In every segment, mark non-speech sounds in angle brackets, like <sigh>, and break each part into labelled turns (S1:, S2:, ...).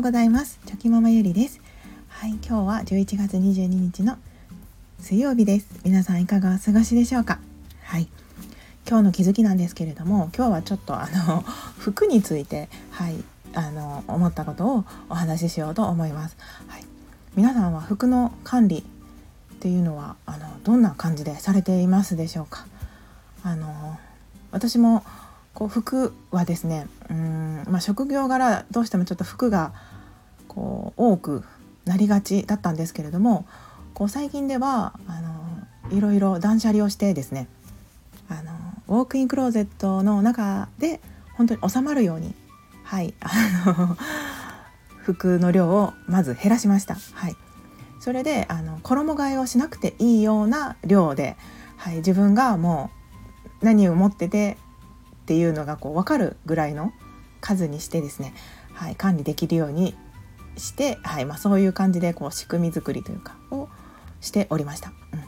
S1: うございます。チョキママゆりです。はい今日は11月22日の水曜日です。皆さんいかがお過ごしでしょうか？はい。今日の気づきなんですけれども今日はちょっとあの <laughs> 服についてはいあの思ったことをお話ししようと思います、はい、皆さんは服の管理っていうのはあのどんな感じでされていますでしょうか？あの私もこう服はですねうん、まあ、職業柄どうしてもちょっと服が多くなりがちだったんですけれどもこう最近ではあのいろいろ断捨離をしてですねあのウォークインクローゼットの中で本当に収まるようにはいあの <laughs> 服の量をまず減らしました。はい、それであの衣替えをしなくていいような量で、はい、自分がもう何を持っててっていうのがこう分かるぐらいの数にしてですね、はい、管理できるようにして、はいまあ、そういう感じでこう仕組み作りというかをしておりました。うん、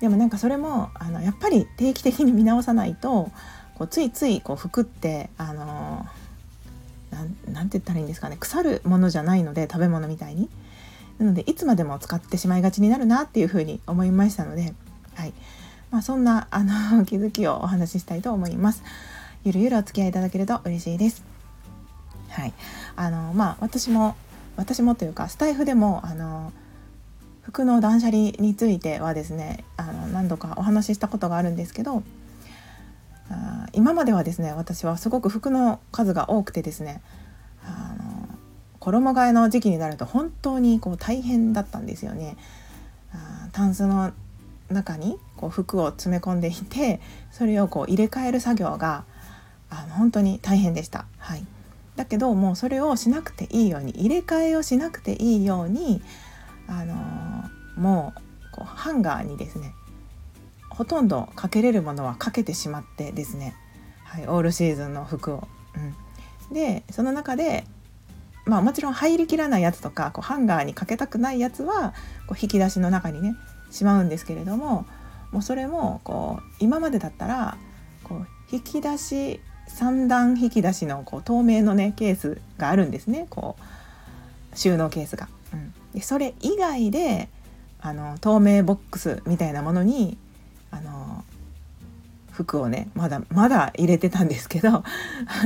S1: でもなんかそれもあのやっぱり定期的に見直さないとこうついついこう服ってあのなんて言ったらいいんですかね腐るものじゃないので食べ物みたいに。なのでいつまでも使ってしまいがちになるなっていうふうに思いましたので、はいまあ、そんなあの <laughs> 気づきをお話ししたいと思います。ゆるゆるお付き合いいただけると嬉しいです。はい、あのまあ私も私もというかスタイフでもあの服の断捨離についてはですねあの何度かお話ししたことがあるんですけどあ今まではですね私はすごく服の数が多くてですねあの衣替えの時期になると本当にこう大変だったんですよね。あタンスの中にこう服を詰め込んでいてそれをこう入れ替える作業があの本当に大変でした。はい、だけどもうそれをしなくていいように入れ替えをしなくていいように、あの、もうこうハンガーにですねほとんどかけれるものはかけてしまってですね、はい、オールシーズンの服を。うん、でその中でまあもちろん入りきらないやつとかこうハンガーにかけたくないやつはこう引き出しの中にねしまうんですけれどももうそれもこう今までだったらこう引き出し3段引き出しのこう透明のねケースがあるんですねこう収納ケースが。うん、でそれ以外であの透明ボックスみたいなものにあの服をねまだまだ入れてたんですけど <laughs> あ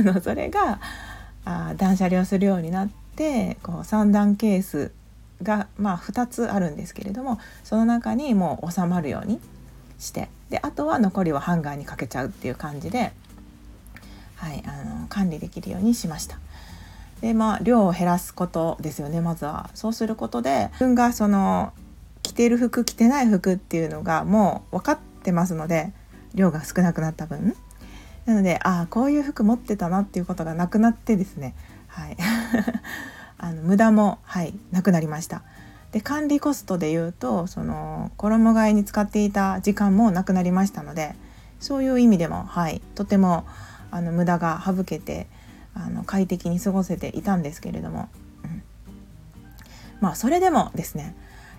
S1: のそれがあ断捨離をするようになってこう3段ケースが、まあ、2つあるんですけれどもその中にもう収まるようにしてであとは残りはハンガーにかけちゃうっていう感じではい、あの管理できるようにしました。でまあ量を減らすことですよねまずは。そうすることで自分がその着てる服着てない服っていうのがもう分かってますので量が少なくなった分なのでああこういう服持ってたなっていうことがなくなってですねはい <laughs> あの無駄もはいなくなりました。で管理コストで言うとその衣替えに使っていた時間もなくなりましたのでそういう意味でもはいとてもあの無駄が省けてあの快適に過ごせていたんですけれども、うん、まあそれでもですね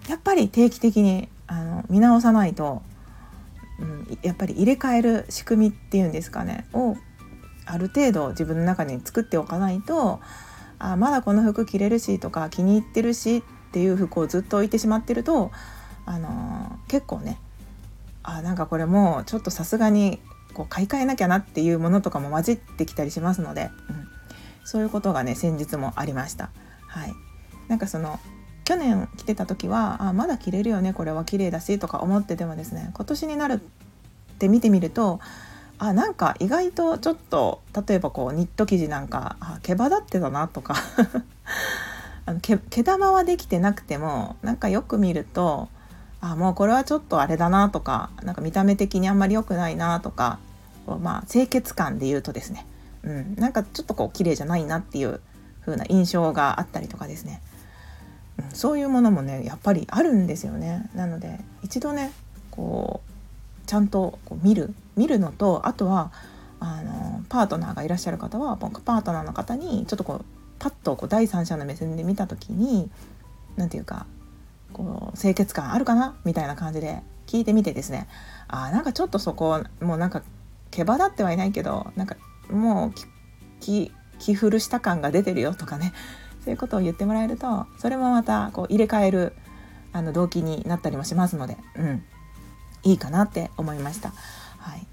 S1: やっぱり定期的にあの見直さないと、うん、やっぱり入れ替える仕組みっていうんですかねをある程度自分の中に作っておかないとあまだこの服着れるしとか気に入ってるしっていう服をずっと置いてしまってると、あのー、結構ねあなんかこれもうちょっとさすがにこう買い替えなきゃなっていうものとかも混じってきたりしますので、うん、そういうことがね先日もありました。はい、なんかその去年着てた時はあまだ着れるよねこれは綺麗だしとか思っててもですね今年になるって見てみるとあなんか意外とちょっと例えばこうニット生地なんかあ毛羽立ってたなとか。<laughs> あの毛毛玉はできてなくてもなんかよく見るとあもうこれはちょっとあれだなとかなんか見た目的にあんまり良くないなとかまあ清潔感で言うとですね、うん、なんかちょっとこう綺麗じゃないなっていう風な印象があったりとかですね、うん、そういうものもねやっぱりあるんですよね。なので一度ねこうちゃんとこう見る見るのとあとはあのパートナーがいらっしゃる方はパートナーの方にちょっとこうパッとこう第三者の目線で見た時に何て言うかこう清潔感あるかな？みたいな感じで聞いてみてですね。あなんかちょっとそこもうなんか毛羽立ってはいないけどなんかもう気気古した感が出てるよとかね。そういうことを言ってもらえるとそれもまたこう入れ替えるあの動機になったりもしますので、うん、いいかなって思いました。はい、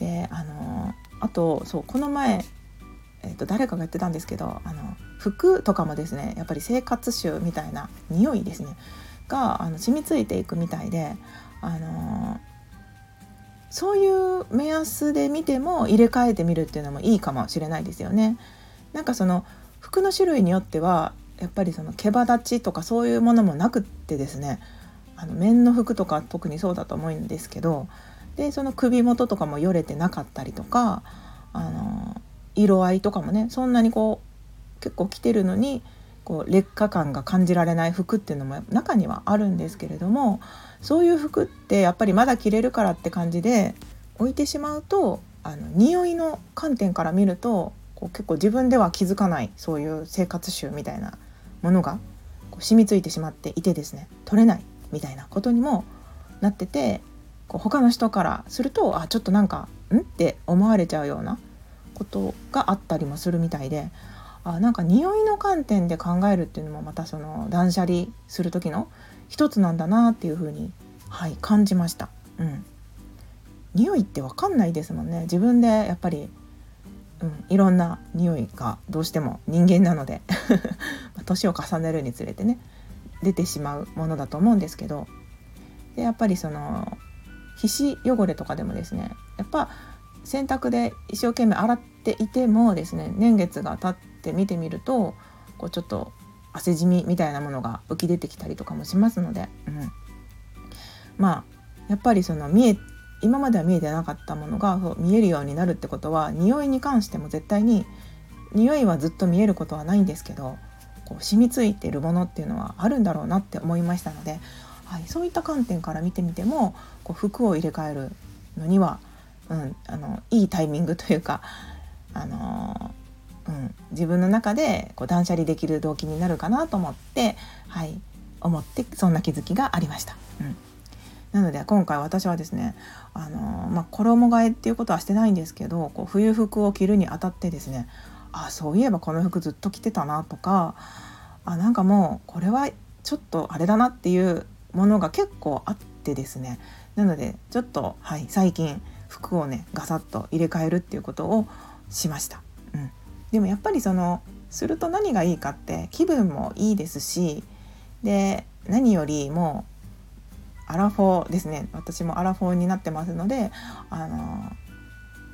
S1: であのあとそうこの前、えーと、誰かが言ってたんですけどあの服とかもですねやっぱり生活臭みたいな匂いですねがあの染みついていくみたいであのそういう目安で見ても入れ替えてみるっていうのもいいかもしれないですよね。なんかその服の種類によってはやっぱりその毛羽立ちとかそういうものもなくってですねあの綿の服とか特にそうだと思うんですけどでその首元とかもよれてなかったりとかあの色合いとかもねそんなにこう結構着てるのにこう劣化感が感じられない服っていうのも中にはあるんですけれどもそういう服ってやっぱりまだ着れるからって感じで置いてしまうとあの匂いの観点から見るとこう結構自分では気づかないそういう生活習みたいなものがこう染みついてしまっていてですね取れないみたいなことにもなっててこう他の人からするとあちょっとなんかん？って思われちゃうようなことがあったりもするみたいであなんか匂いの観点で考えるっていうのもまたその断捨離する時の一つなんだなっていうふうに、はい、感じました。うん、匂いって分かんないですもんね自分でやっぱり、うん、いろんな匂いがどうしても人間なので <laughs> 年を重ねるにつれてね出てしまうものだと思うんですけどでやっぱりその皮脂汚れとかでもですねやっぱ洗濯で一生懸命洗っていてもですね年月が経って見てみるとこうちょっと汗じみみたいなものが浮き出てきたりとかもしますので、うん、まあやっぱりその見え今までは見えてなかったものが見えるようになるってことは匂いに関しても絶対に匂いはずっと見えることはないんですけどこう染みついてるものっていうのはあるんだろうなって思いましたので、はい、そういった観点から見てみてもこう服を入れ替えるのには、うん、あのいいタイミングというか、あのうん、自分の中でこう断捨離できる動機になるかなと思って、はい、思ってそんな気づきがありました。うんなので今回私はですね、あのまあ、衣替えっていうことはしてないんですけどこう冬服を着るにあたってですねあそういえばこの服ずっと着てたなとかあなんかもうこれはちょっとあれだなっていうものが結構あってですねなのでちょっと、はい、最近服をねガサッと入れ替えるっていうことをしました。でもやっぱりそのすると何がいいかって気分もいいですしで何よりもアラフォーですね。私もアラフォーになってますのであの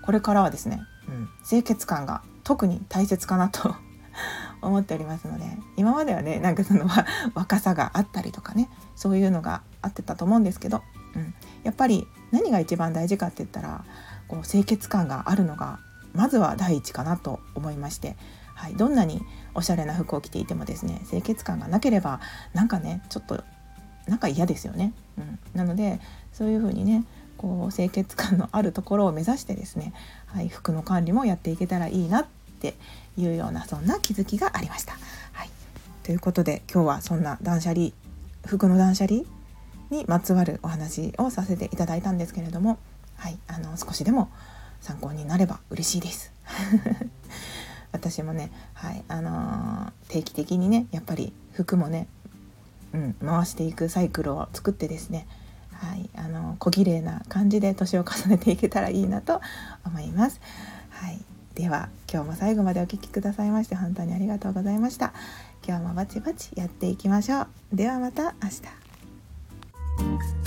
S1: これからはですね、うん、清潔感が特に大切かなと <laughs> 思っておりますので今まではねなんかその若さがあったりとかねそういうのがあってたと思うんですけど、うん、やっぱり何が一番大事かって言ったらこう清潔感があるのがまずは第一かなと思いまして、はい、どんなにおしゃれな服を着ていてもですね清潔感がなければなんかねちょっとなんか嫌ですよね。うん、なのでそういう風にねこう清潔感のあるところを目指してですね、はい、服の管理もやっていけたらいいなっていうようなそんな気づきがありました。はい、ということで今日はそんな断捨離服の断捨離にまつわるお話をさせていただいたんですけれども、はい、あの少しでも参考になれば嬉しいです。<laughs> 私もね、はいあのー、定期的にねやっぱり服もねうん、回していくサイクルを作ってですね、はい、あの小綺麗な感じで年を重ねていけたらいいなと思います。はい、では今日も最後までお聴きくださいまして本当にありがとうございました。今日もバチバチやっていきましょう。ではまた明日。